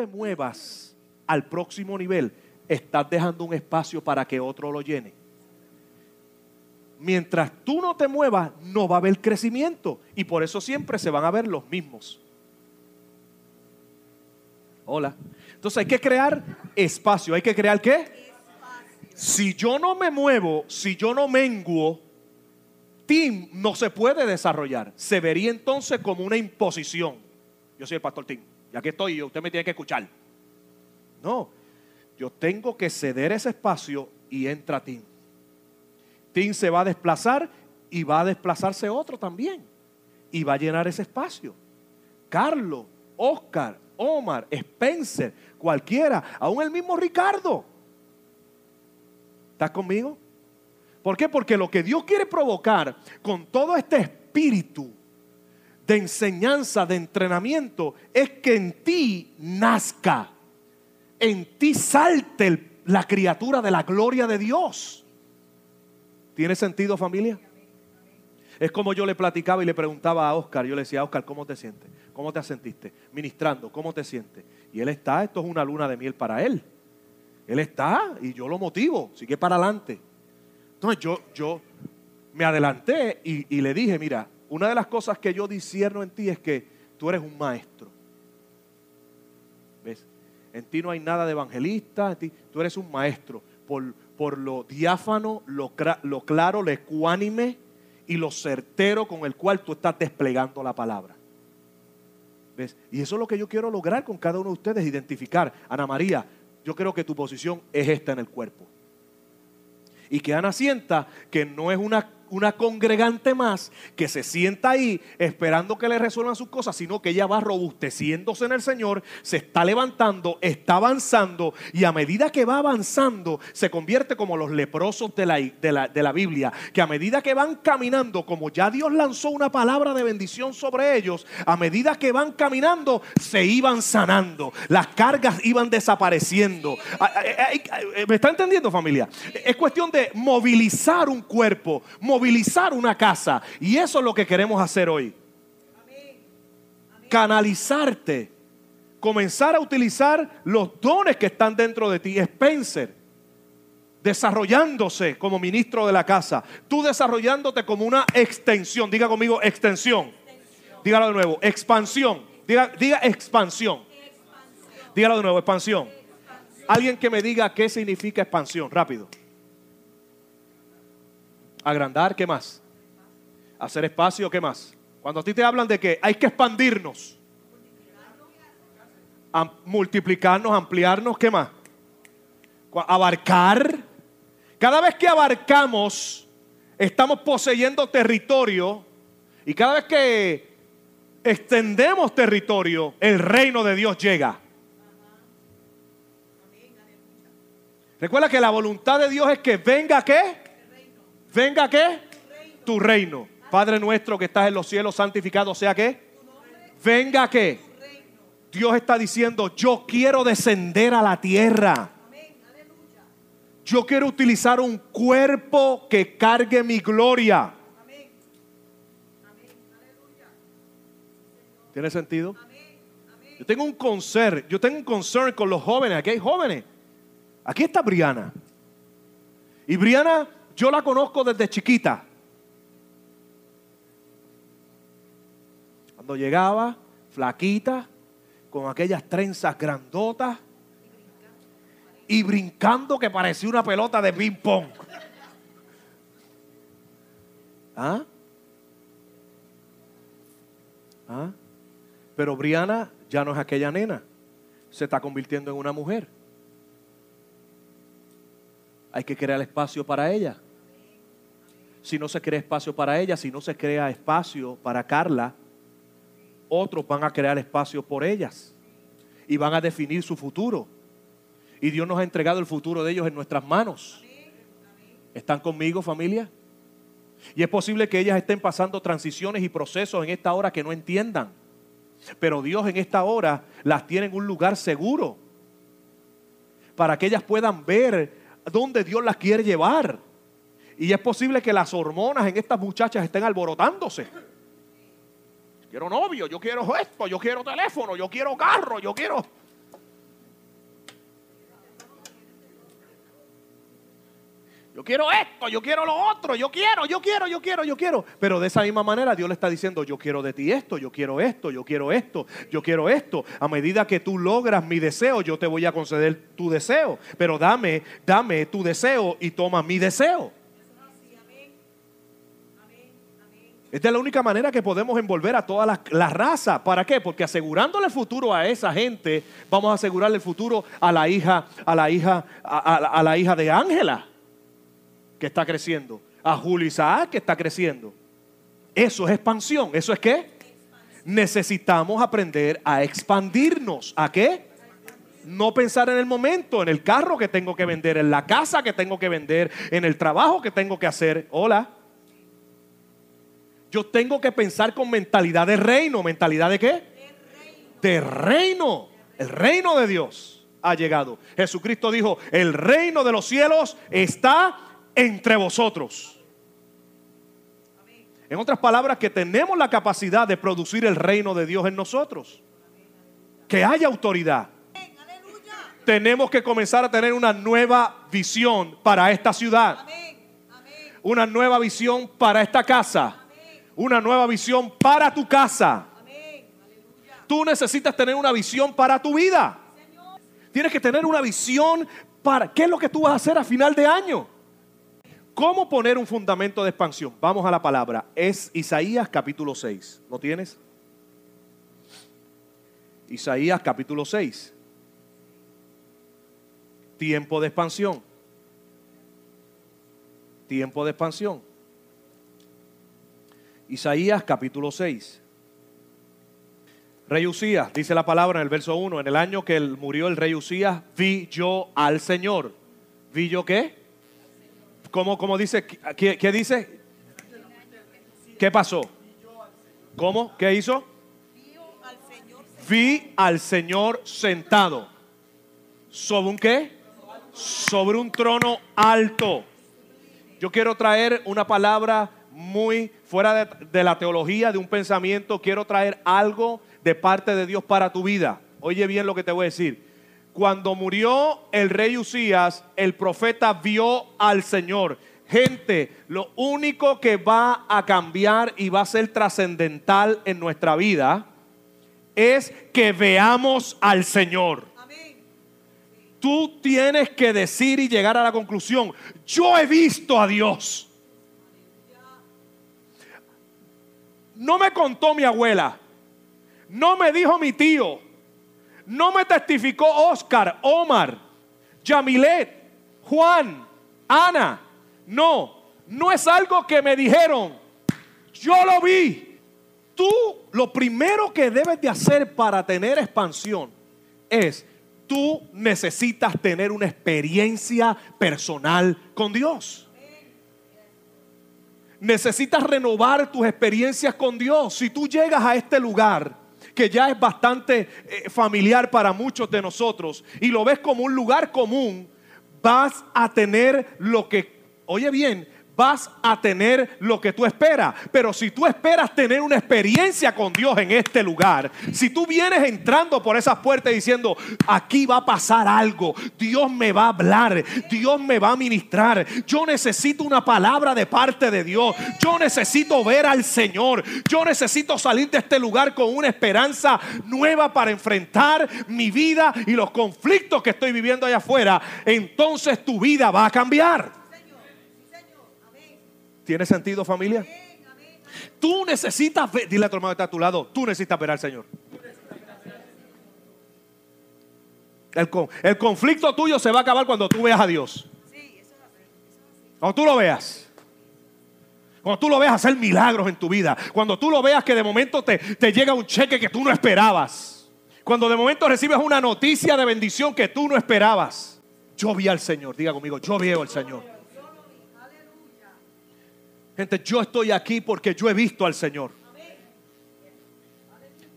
te muevas al próximo nivel, estás dejando un espacio para que otro lo llene. Mientras tú no te muevas, no va a haber crecimiento. Y por eso siempre se van a ver los mismos. Hola. Entonces hay que crear espacio. ¿Hay que crear qué? Si yo no me muevo, si yo no menguo, Tim no se puede desarrollar. Se vería entonces como una imposición. Yo soy el pastor Tim. Ya que estoy, usted me tiene que escuchar. No, yo tengo que ceder ese espacio y entra Tim. Tim se va a desplazar y va a desplazarse otro también. Y va a llenar ese espacio. Carlos, Oscar, Omar, Spencer, cualquiera, aún el mismo Ricardo. ¿Estás conmigo? ¿Por qué? Porque lo que Dios quiere provocar con todo este espíritu de enseñanza, de entrenamiento, es que en ti nazca, en ti salte la criatura de la gloria de Dios. ¿Tiene sentido familia? Es como yo le platicaba y le preguntaba a Oscar, yo le decía, Oscar, ¿cómo te sientes? ¿Cómo te sentiste? Ministrando, ¿cómo te sientes? Y él está, esto es una luna de miel para él. Él está y yo lo motivo, sigue para adelante. Entonces yo, yo me adelanté y, y le dije, mira, una de las cosas que yo discierno en ti es que tú eres un maestro. ¿Ves? En ti no hay nada de evangelista, en ti, tú eres un maestro. Por, por lo diáfano, lo, lo claro, lo ecuánime y lo certero con el cual tú estás desplegando la palabra. ¿Ves? Y eso es lo que yo quiero lograr con cada uno de ustedes, identificar. Ana María, yo creo que tu posición es esta en el cuerpo. Y que Ana sienta que no es una una congregante más que se sienta ahí esperando que le resuelvan sus cosas, sino que ella va robusteciéndose en el Señor, se está levantando, está avanzando y a medida que va avanzando se convierte como los leprosos de la, de la, de la Biblia, que a medida que van caminando, como ya Dios lanzó una palabra de bendición sobre ellos, a medida que van caminando se iban sanando, las cargas iban desapareciendo. ¿Me está entendiendo familia? Es cuestión de movilizar un cuerpo, una casa. Y eso es lo que queremos hacer hoy. Canalizarte. Comenzar a utilizar los dones que están dentro de ti. Spencer, desarrollándose como ministro de la casa. Tú desarrollándote como una extensión. Diga conmigo extensión. Dígalo de nuevo. Expansión. Diga, diga expansión. Dígalo de nuevo. Expansión. Alguien que me diga qué significa expansión. Rápido. Agrandar, ¿qué más? Hacer espacio, ¿qué más? Cuando a ti te hablan de que hay que expandirnos, multiplicarnos, ampliarnos, ¿qué más? Abarcar. Cada vez que abarcamos, estamos poseyendo territorio y cada vez que extendemos territorio, el reino de Dios llega. Recuerda que la voluntad de Dios es que venga qué? Venga qué? Tu reino. Padre nuestro que estás en los cielos, santificado sea qué? Venga qué? Dios está diciendo, yo quiero descender a la tierra. Yo quiero utilizar un cuerpo que cargue mi gloria. ¿Tiene sentido? Yo tengo un concern, yo tengo un concern con los jóvenes. Aquí hay jóvenes. Aquí está Briana. Y Briana yo la conozco desde chiquita. Cuando llegaba, flaquita, con aquellas trenzas grandotas y brincando que parecía una pelota de ping pong. ¿Ah? ¿Ah? Pero Briana ya no es aquella nena. Se está convirtiendo en una mujer. Hay que crear espacio para ella si no se crea espacio para ella, si no se crea espacio para Carla, otros van a crear espacio por ellas y van a definir su futuro. Y Dios nos ha entregado el futuro de ellos en nuestras manos. ¿Están conmigo familia? Y es posible que ellas estén pasando transiciones y procesos en esta hora que no entiendan. Pero Dios en esta hora las tiene en un lugar seguro para que ellas puedan ver dónde Dios las quiere llevar. Y es posible que las hormonas en estas muchachas estén alborotándose. Quiero novio, yo quiero esto, yo quiero teléfono, yo quiero carro, yo quiero... Yo quiero esto, yo quiero lo otro, yo quiero, yo quiero, yo quiero, yo quiero. Pero de esa misma manera Dios le está diciendo, yo quiero de ti esto, yo quiero esto, yo quiero esto, yo quiero esto. A medida que tú logras mi deseo, yo te voy a conceder tu deseo. Pero dame, dame tu deseo y toma mi deseo. Esta es la única manera que podemos envolver a toda la, raza. ¿Para qué? Porque asegurándole el futuro a esa gente, vamos a asegurarle el futuro a la hija, a la hija, a, la hija de Ángela, que está creciendo, a Julio Isaac, que está creciendo. Eso es expansión. ¿Eso es qué? Necesitamos aprender a expandirnos. ¿A qué? No pensar en el momento, en el carro que tengo que vender, en la casa que tengo que vender, en el trabajo que tengo que hacer. Hola. Yo tengo que pensar con mentalidad de reino. ¿Mentalidad de qué? De reino. El reino de Dios ha llegado. Jesucristo dijo, el reino de los cielos está entre vosotros. En otras palabras, que tenemos la capacidad de producir el reino de Dios en nosotros. Que haya autoridad. Tenemos que comenzar a tener una nueva visión para esta ciudad. Una nueva visión para esta casa una nueva visión para tu casa. Tú necesitas tener una visión para tu vida. Tienes que tener una visión para qué es lo que tú vas a hacer a final de año. ¿Cómo poner un fundamento de expansión? Vamos a la palabra. Es Isaías capítulo 6. ¿Lo tienes? Isaías capítulo 6. Tiempo de expansión. Tiempo de expansión. Isaías capítulo 6. Rey Usías, dice la palabra en el verso 1, en el año que murió el rey Usías, vi yo al Señor. ¿Vi yo qué? ¿Cómo, dice? ¿Qué, ¿Qué dice? ¿Qué pasó? ¿Cómo? ¿Qué hizo? Vi al Señor sentado. ¿Sobre un qué? Sobre un trono alto. Yo quiero traer una palabra muy fuera de, la teología, de un pensamiento, quiero traer algo de parte de Dios para tu vida. Oye bien lo que te voy a decir. Cuando murió el rey Usías, el profeta vio al Señor. Gente, lo único que va a cambiar y va a ser trascendental en nuestra vida es que veamos al Señor. Tú tienes que decir y llegar a la conclusión, yo he visto a Dios. No me contó mi abuela. No me dijo mi tío. No me testificó Oscar, Omar, Yamilet, Juan, Ana. No, no es algo que me dijeron. Yo lo vi. Tú lo primero que debes de hacer para tener expansión es, tú necesitas tener una experiencia personal con Dios. Necesitas renovar tus experiencias con Dios. Si tú llegas a este lugar, que ya es bastante eh, familiar para muchos de nosotros, y lo ves como un lugar común, vas a tener lo que, oye bien, vas a tener lo que tú esperas. Pero si tú esperas tener una experiencia con Dios en este lugar, si tú vienes entrando por esas puertas diciendo, aquí va a pasar algo, Dios me va a hablar, Dios me va a ministrar, yo necesito una palabra de parte de Dios, yo necesito ver al Señor, yo necesito salir de este lugar con una esperanza nueva para enfrentar mi vida y los conflictos que estoy viviendo allá afuera, entonces tu vida va a cambiar. ¿Tiene sentido familia? Tú necesitas ver, dile a tu hermano que está a tu lado, tú necesitas ver al Señor. El, el conflicto tuyo se va a acabar cuando tú veas a Dios. Cuando tú lo veas. Cuando tú lo veas hacer milagros en tu vida. Cuando tú lo veas que de momento te, te llega un cheque que tú no esperabas. Cuando de momento recibes una noticia de bendición que tú no esperabas. Yo vi al Señor. Diga conmigo, yo veo al Señor. Gente, yo estoy aquí porque yo he visto al Señor.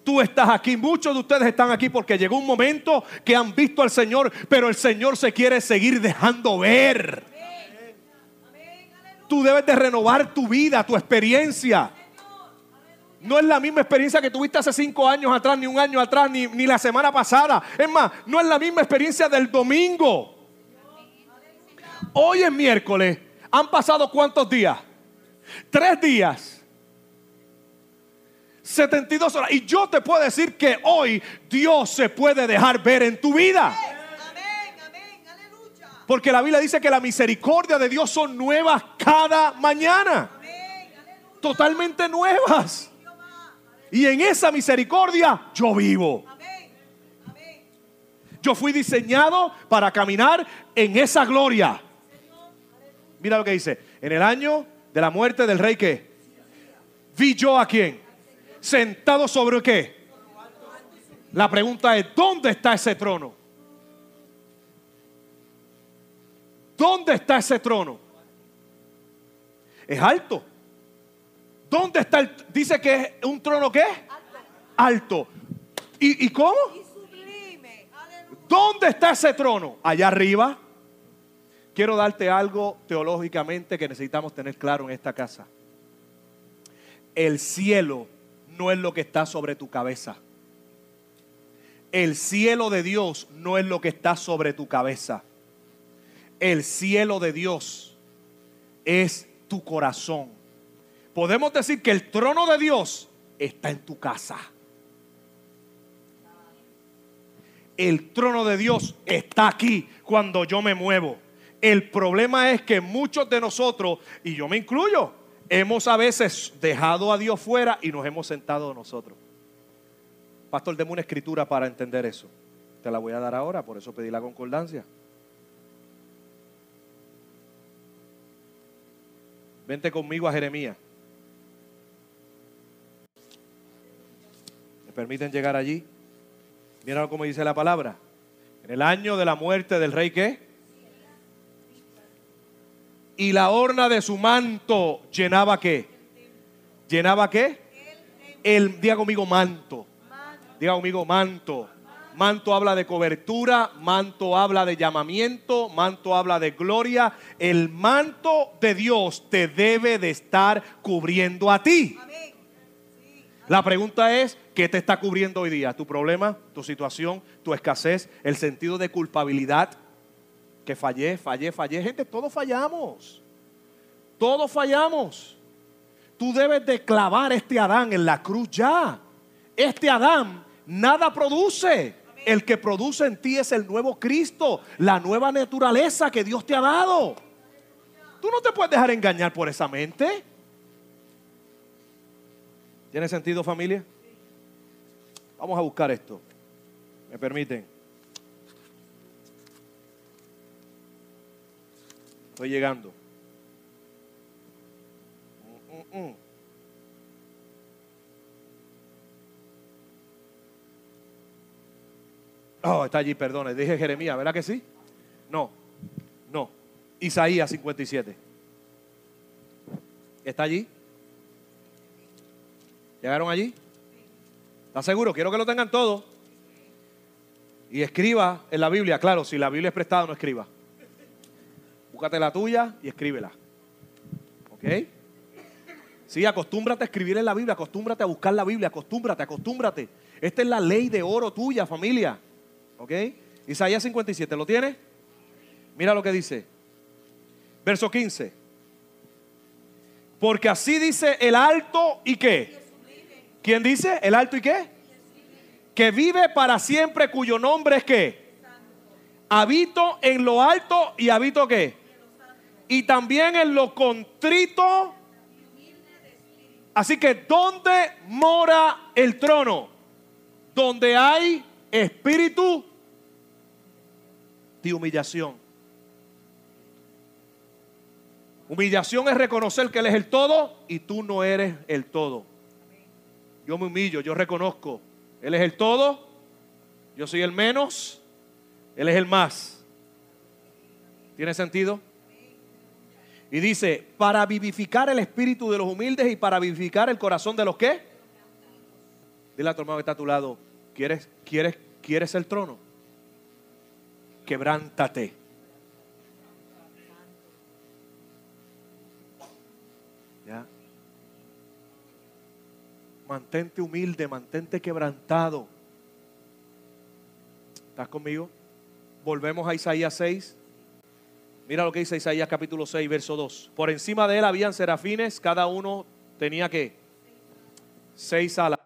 Tú estás aquí, muchos de ustedes están aquí porque llegó un momento que han visto al Señor, pero el Señor se quiere seguir dejando ver. Tú debes de renovar tu vida, tu experiencia. No es la misma experiencia que tuviste hace cinco años atrás, ni un año atrás, ni, ni la semana pasada. Es más, no es la misma experiencia del domingo. Hoy es miércoles. ¿Han pasado cuántos días? Tres días. 72 horas. Y yo te puedo decir que hoy Dios se puede dejar ver en tu vida. Porque la Biblia dice que la misericordia de Dios son nuevas cada mañana. Totalmente nuevas. Y en esa misericordia yo vivo. Yo fui diseñado para caminar en esa gloria. Mira lo que dice. En el año de la muerte del rey que vi yo a quién. Sentado sobre qué. La pregunta es, ¿dónde está ese trono? ¿Dónde está ese trono? Es alto. ¿Dónde está el dice que es un trono qué? Alto. ¿Y, y cómo? ¿Dónde está ese trono? Allá arriba. Quiero darte algo teológicamente que necesitamos tener claro en esta casa. El cielo no es lo que está sobre tu cabeza. El cielo de Dios no es lo que está sobre tu cabeza. El cielo de Dios es tu corazón. Podemos decir que el trono de Dios está en tu casa. El trono de Dios está aquí cuando yo me muevo. El problema es que muchos de nosotros, y yo me incluyo, hemos a veces dejado a Dios fuera y nos hemos sentado nosotros. Pastor, deme una escritura para entender eso. Te la voy a dar ahora, por eso pedí la concordancia. Vente conmigo a Jeremías. ¿Me permiten llegar allí? Mira cómo dice la palabra. En el año de la muerte del rey, ¿qué? Y la horna de su manto llenaba qué? ¿Llenaba qué? El, diga conmigo manto. Diga conmigo manto. Manto habla de cobertura, manto habla de llamamiento, manto habla de gloria. El manto de Dios te debe de estar cubriendo a ti. La pregunta es, ¿qué te está cubriendo hoy día? ¿Tu problema, tu situación, tu escasez, el sentido de culpabilidad? Que fallé, fallé, fallé. Gente, todos fallamos. Todos fallamos. Tú debes de clavar este Adán en la cruz ya. Este Adán nada produce. El que produce en ti es el nuevo Cristo, la nueva naturaleza que Dios te ha dado. Tú no te puedes dejar engañar por esa mente. ¿Tiene sentido familia? Vamos a buscar esto. ¿Me permiten? Estoy llegando. Mm, mm, mm. Oh, está allí, perdone. Dije Jeremías, ¿verdad que sí? No, no. Isaías 57. ¿Está allí? ¿Llegaron allí? ¿Está seguro? Quiero que lo tengan todos. Y escriba en la Biblia. Claro, si la Biblia es prestada, no escriba. Búscate la tuya y escríbela. ¿Ok? Sí, acostúmbrate a escribir en la Biblia, acostúmbrate a buscar la Biblia, acostúmbrate, acostúmbrate. Esta es la ley de oro tuya, familia. ¿Ok? Isaías 57, ¿lo tiene? Mira lo que dice. Verso 15. Porque así dice el alto y qué. ¿Quién dice? ¿El alto y qué? Que vive para siempre cuyo nombre es qué. Habito en lo alto y habito qué. Y también en lo contrito. Así que ¿dónde mora el trono? Donde hay espíritu de humillación. Humillación es reconocer que Él es el todo y tú no eres el todo. Yo me humillo, yo reconozco. Él es el todo, yo soy el menos, Él es el más. ¿Tiene sentido? Y dice, para vivificar el espíritu de los humildes y para vivificar el corazón de los que. Dile a tu hermano que está a tu lado, ¿quieres, quieres, quieres el trono? Quebrántate. ¿Ya? Mantente humilde, mantente quebrantado. ¿Estás conmigo? Volvemos a Isaías 6. Mira lo que dice Isaías capítulo 6, verso 2. Por encima de él habían serafines, cada uno tenía que seis alas.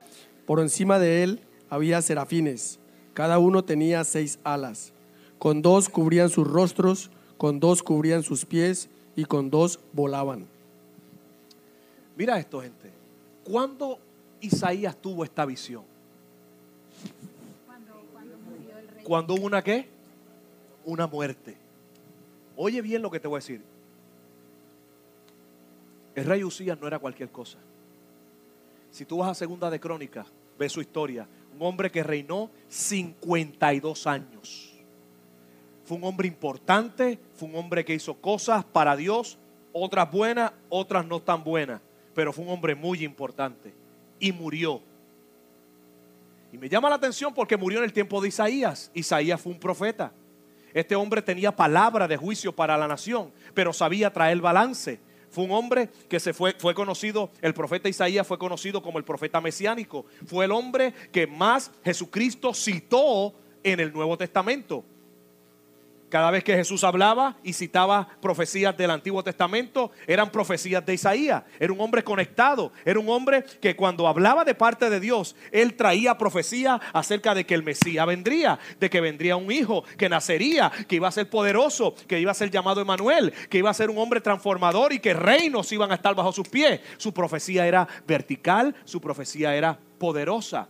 Por encima de él había serafines, cada uno tenía seis alas. Con dos cubrían sus rostros, con dos cubrían sus pies y con dos volaban. Mira esto, gente. ¿Cuándo Isaías tuvo esta visión? Cuando hubo una qué? Una muerte. Oye bien lo que te voy a decir. El rey Usías no era cualquier cosa. Si tú vas a Segunda de Crónicas, ves su historia. Un hombre que reinó 52 años. Fue un hombre importante, fue un hombre que hizo cosas para Dios, otras buenas, otras no tan buenas, pero fue un hombre muy importante y murió. Y me llama la atención porque murió en el tiempo de Isaías. Isaías fue un profeta. Este hombre tenía palabra de juicio para la nación, pero sabía traer balance. Fue un hombre que se fue, fue conocido, el profeta Isaías fue conocido como el profeta mesiánico. Fue el hombre que más Jesucristo citó en el Nuevo Testamento. Cada vez que Jesús hablaba y citaba profecías del Antiguo Testamento, eran profecías de Isaías. Era un hombre conectado. Era un hombre que cuando hablaba de parte de Dios, él traía profecía acerca de que el Mesías vendría, de que vendría un hijo, que nacería, que iba a ser poderoso, que iba a ser llamado Emanuel, que iba a ser un hombre transformador y que reinos iban a estar bajo sus pies. Su profecía era vertical, su profecía era poderosa.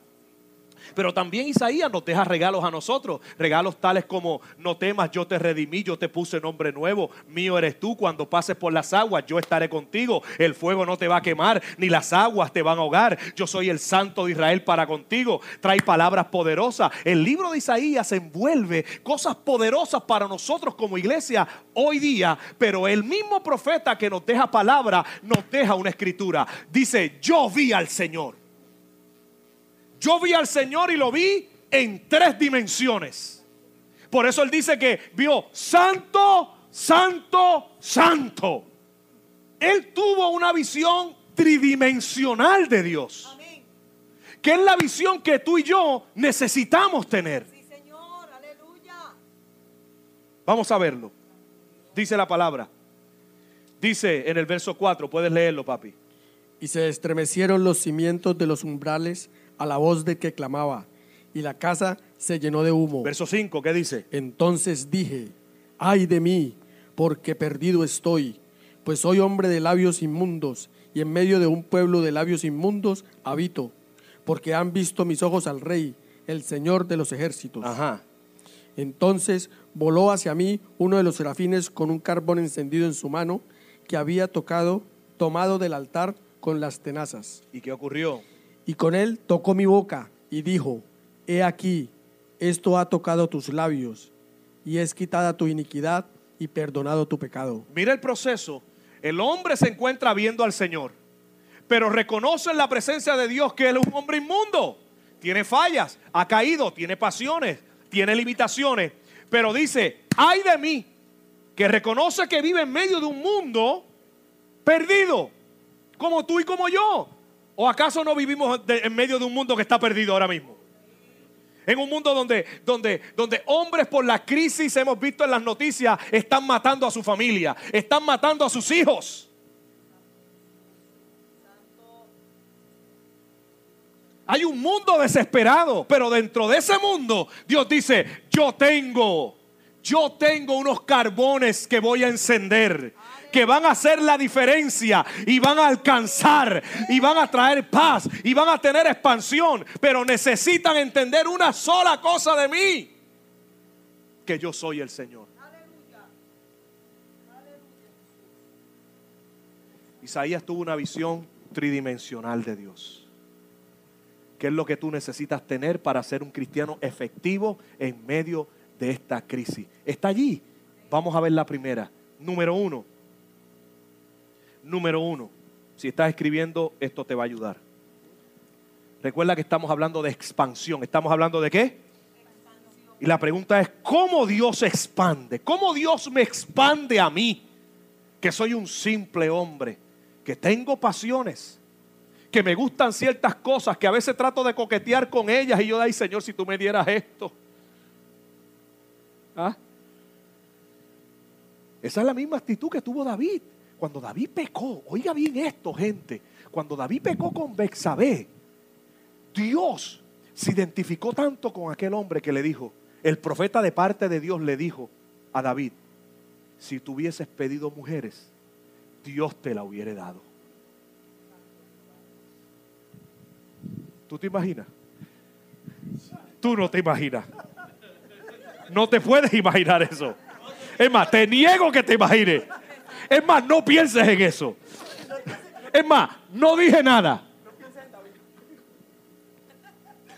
Pero también Isaías nos deja regalos a nosotros. Regalos tales como, no temas, yo te redimí, yo te puse nombre nuevo. Mío eres tú. Cuando pases por las aguas, yo estaré contigo. El fuego no te va a quemar, ni las aguas te van a ahogar. Yo soy el santo de Israel para contigo. Trae palabras poderosas. El libro de Isaías envuelve cosas poderosas para nosotros como iglesia hoy día. Pero el mismo profeta que nos deja palabra, nos deja una escritura. Dice, yo vi al Señor. Yo vi al Señor y lo vi en tres dimensiones. Por eso él dice que vio santo, santo, santo. Él tuvo una visión tridimensional de Dios. Amén. Que es la visión que tú y yo necesitamos tener. Sí, Señor. Aleluya. Vamos a verlo. Dice la palabra. Dice en el verso 4, puedes leerlo, papi. Y se estremecieron los cimientos de los umbrales a la voz de que clamaba, y la casa se llenó de humo. Verso 5, ¿qué dice? Entonces dije, ay de mí, porque perdido estoy, pues soy hombre de labios inmundos, y en medio de un pueblo de labios inmundos habito, porque han visto mis ojos al rey, el Señor de los ejércitos. Ajá. Entonces voló hacia mí uno de los serafines con un carbón encendido en su mano, que había tocado, tomado del altar con las tenazas. ¿Y qué ocurrió? Y con él tocó mi boca y dijo, He aquí, esto ha tocado tus labios, y es quitada tu iniquidad y perdonado tu pecado. Mira el proceso. El hombre se encuentra viendo al Señor, pero reconoce en la presencia de Dios que él es un hombre inmundo. Tiene fallas, ha caído, tiene pasiones, tiene limitaciones. Pero dice, ay de mí, que reconoce que vive en medio de un mundo perdido, como tú y como yo. ¿O acaso no vivimos en medio de un mundo que está perdido ahora mismo? En un mundo donde, donde, donde hombres por la crisis, hemos visto en las noticias, están matando a su familia, están matando a sus hijos. Hay un mundo desesperado, pero dentro de ese mundo Dios dice, yo tengo, yo tengo unos carbones que voy a encender, que van a hacer la diferencia y van a alcanzar y van a traer paz y van a tener expansión, pero necesitan entender una sola cosa de mí, que yo soy el Señor. Isaías tuvo una visión tridimensional de Dios. ¿Qué es lo que tú necesitas tener para ser un cristiano efectivo en medio de esta crisis? Está allí. Vamos a ver la primera. Número uno. Número uno. Si estás escribiendo, esto te va a ayudar. Recuerda que estamos hablando de expansión. ¿Estamos hablando de qué? Y la pregunta es, ¿cómo Dios expande? ¿Cómo Dios me expande a mí? Que soy un simple hombre, que tengo pasiones, que me gustan ciertas cosas, que a veces trato de coquetear con ellas y yo, ay Señor, si tú me dieras esto. ¿Ah? Esa es la misma actitud que tuvo David. Cuando David pecó, oiga bien esto, gente. Cuando David pecó con Bexabé, Dios se identificó tanto con aquel hombre que le dijo, el profeta de parte de Dios le dijo a David, si tú hubieses pedido mujeres, Dios te la hubiera dado. ¿Tú te imaginas? Tú no te imaginas. No te puedes imaginar eso. Es más, te niego que te imagines. Es más, no pienses en eso. Es más, no dije nada.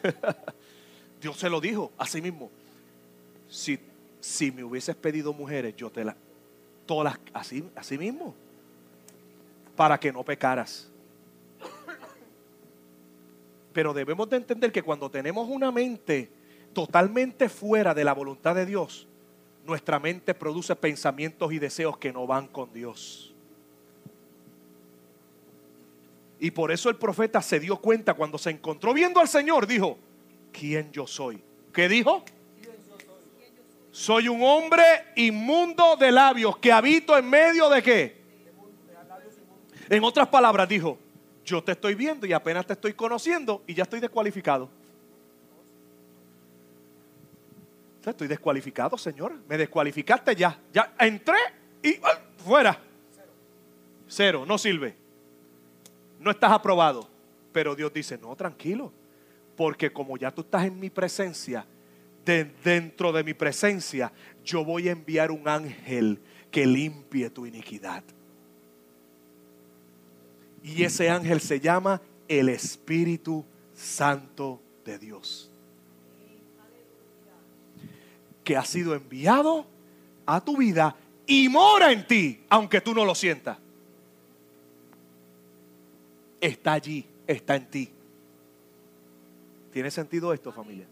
Dios se lo dijo a sí mismo. Si, si me hubieses pedido mujeres, yo te las, todas las, así, así mismo, para que no pecaras. Pero debemos de entender que cuando tenemos una mente totalmente fuera de la voluntad de Dios, nuestra mente produce pensamientos y deseos que no van con Dios. Y por eso el profeta se dio cuenta cuando se encontró viendo al Señor, dijo, ¿quién yo soy? ¿Qué dijo? Soy un hombre inmundo de labios que habito en medio de qué? En otras palabras dijo, yo te estoy viendo y apenas te estoy conociendo y ya estoy descualificado. Estoy descualificado, Señor. Me descualificaste ya. Ya entré y ah, fuera. Cero, no sirve. No estás aprobado. Pero Dios dice, no, tranquilo. Porque como ya tú estás en mi presencia, dentro de mi presencia, yo voy a enviar un ángel que limpie tu iniquidad. Y ese ángel se llama el Espíritu Santo de Dios. Que ha sido enviado a tu vida y mora en ti, aunque tú no lo sientas. Está allí, está en ti. ¿Tiene sentido esto, familia?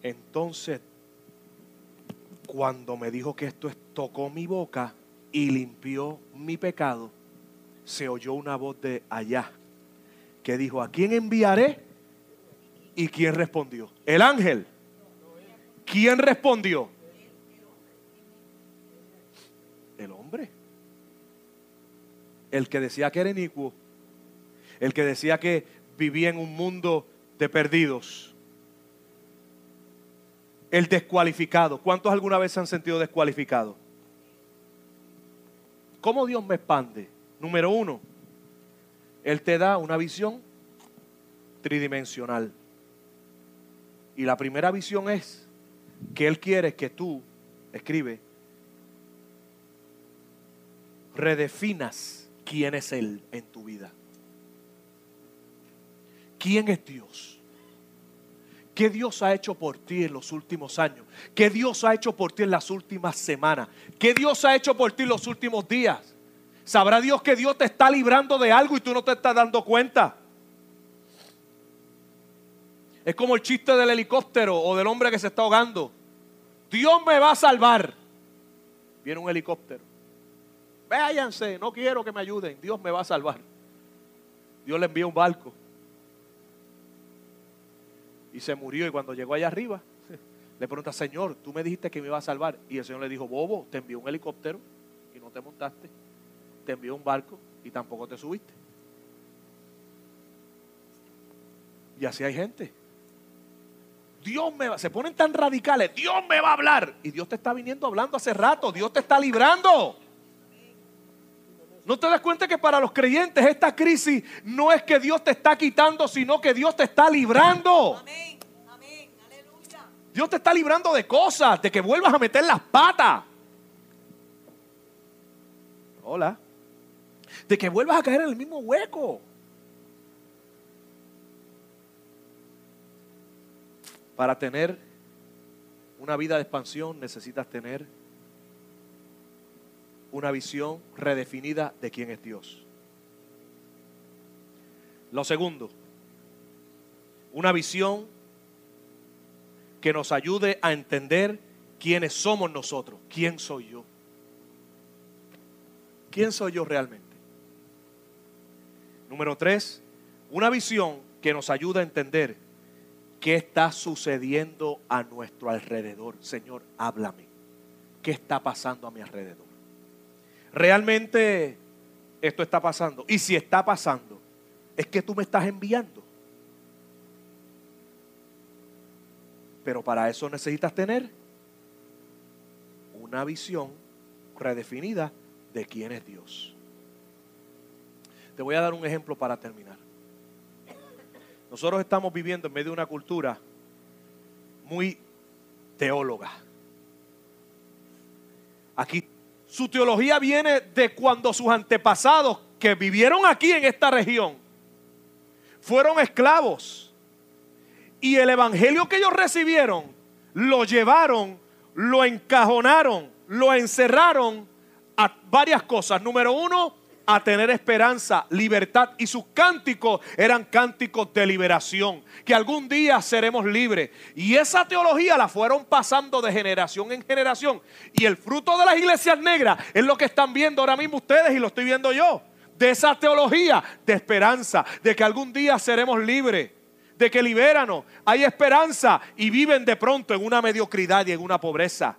Entonces, cuando me dijo que esto tocó mi boca y limpió mi pecado, se oyó una voz de allá que dijo, ¿a quién enviaré? ¿Y quién respondió? El ángel. ¿Quién respondió? El hombre. El que decía que era inicuo. El que decía que vivía en un mundo de perdidos. El descualificado. ¿Cuántos alguna vez se han sentido descualificados? ¿Cómo Dios me expande? Número uno, Él te da una visión tridimensional. Y la primera visión es que Él quiere que tú, escribe, redefinas quién es Él en tu vida. ¿Quién es Dios? ¿Qué Dios ha hecho por ti en los últimos años? ¿Qué Dios ha hecho por ti en las últimas semanas? ¿Qué Dios ha hecho por ti en los últimos días? Sabrá Dios que Dios te está librando de algo y tú no te estás dando cuenta. Es como el chiste del helicóptero o del hombre que se está ahogando. Dios me va a salvar. Viene un helicóptero. Váyanse, no quiero que me ayuden. Dios me va a salvar. Dios le envía un barco. Y se murió y cuando llegó allá arriba, le pregunta, Señor, tú me dijiste que me iba a salvar. Y el Señor le dijo, Bobo, te envió un helicóptero y no te montaste te envió un barco y tampoco te subiste. Y así hay gente. Dios me va, se ponen tan radicales, Dios me va a hablar. Y Dios te está viniendo hablando hace rato, Dios te está librando. ¿No te das cuenta que para los creyentes esta crisis no es que Dios te está quitando, sino que Dios te está librando? Amén. Amén. Aleluya. Dios te está librando de cosas, de que vuelvas a meter las patas. Hola de que vuelvas a caer en el mismo hueco. Para tener una vida de expansión necesitas tener una visión redefinida de quién es Dios. Lo segundo, una visión que nos ayude a entender quiénes somos nosotros, quién soy yo. ¿Quién soy yo realmente? Número tres, una visión que nos ayuda a entender qué está sucediendo a nuestro alrededor. Señor, háblame. qué está pasando a mi alrededor. Realmente esto está pasando. Y si está pasando, es que tú me estás enviando. Pero para eso necesitas tener una visión redefinida de quién es Dios. Te voy a dar un ejemplo para terminar. Nosotros estamos viviendo en medio de una cultura muy teóloga. Aquí su teología viene de cuando sus antepasados que vivieron aquí en esta región fueron esclavos. Y el evangelio que ellos recibieron lo llevaron, lo encajonaron, lo encerraron a varias cosas. Número uno, a tener esperanza, libertad. Y sus cánticos eran cánticos de liberación, que algún día seremos libres. Y esa teología la fueron pasando de generación en generación. Y el fruto de las iglesias negras es lo que están viendo ahora mismo ustedes y lo estoy viendo yo. De esa teología de esperanza, de que algún día seremos libres, de que libéranos, hay esperanza y viven de pronto en una mediocridad y en una pobreza.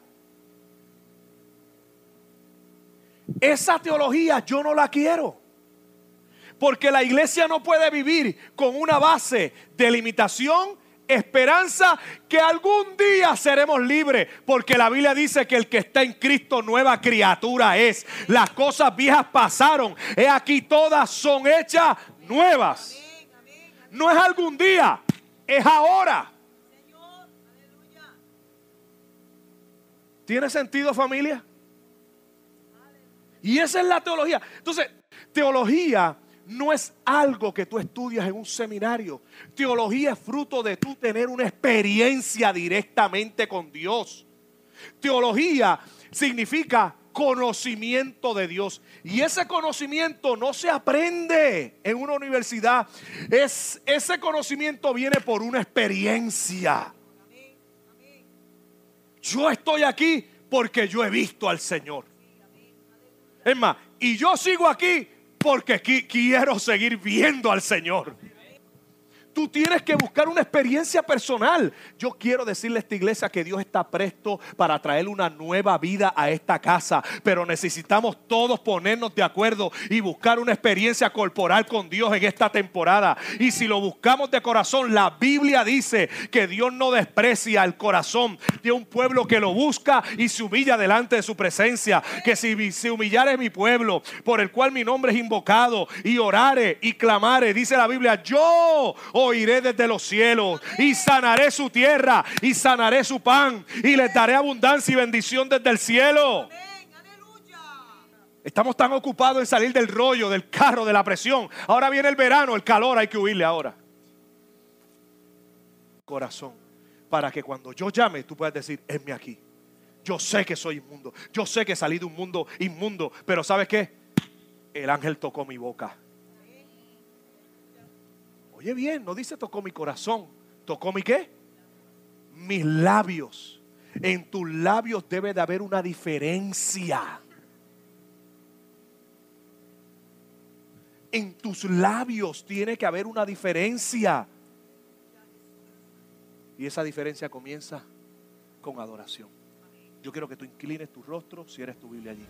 Esa teología yo no la quiero. Porque la iglesia no puede vivir con una base de limitación, esperanza, que algún día seremos libres. Porque la Biblia dice que el que está en Cristo nueva criatura es. Las cosas viejas pasaron. He aquí todas son hechas nuevas. No es algún día, es ahora. ¿Tiene sentido familia? Y esa es la teología. Entonces, teología no es algo que tú estudias en un seminario. Teología es fruto de tú tener una experiencia directamente con Dios. Teología significa conocimiento de Dios. Y ese conocimiento no se aprende en una universidad. Es, ese conocimiento viene por una experiencia. Yo estoy aquí porque yo he visto al Señor. Es y yo sigo aquí porque quiero seguir viendo al Señor. Tú tienes que buscar una experiencia personal. Yo quiero decirle a esta iglesia que Dios está presto para traer una nueva vida a esta casa, pero necesitamos todos ponernos de acuerdo y buscar una experiencia corporal con Dios en esta temporada. Y si lo buscamos de corazón, la Biblia dice que Dios no desprecia el corazón de un pueblo que lo busca y se humilla delante de su presencia. Que si se humillare mi pueblo, por el cual mi nombre es invocado, y orare y clamare, dice la Biblia, yo oiré desde los cielos y sanaré su tierra y sanaré su pan y les daré abundancia y bendición desde el cielo. Estamos tan ocupados en salir del rollo, del carro, de la presión. Ahora viene el verano, el calor, hay que huirle ahora. Corazón, para que cuando yo llame tú puedas decir, enme aquí. Yo sé que soy inmundo, yo sé que salí de un mundo inmundo, pero ¿sabes qué? El ángel tocó mi boca Oye bien, no dice tocó mi corazón, tocó mi qué? Mis labios. En tus labios debe de haber una diferencia. En tus labios tiene que haber una diferencia. Y esa diferencia comienza con adoración. Yo quiero que tú inclines tu rostro si eres tu Biblia allí.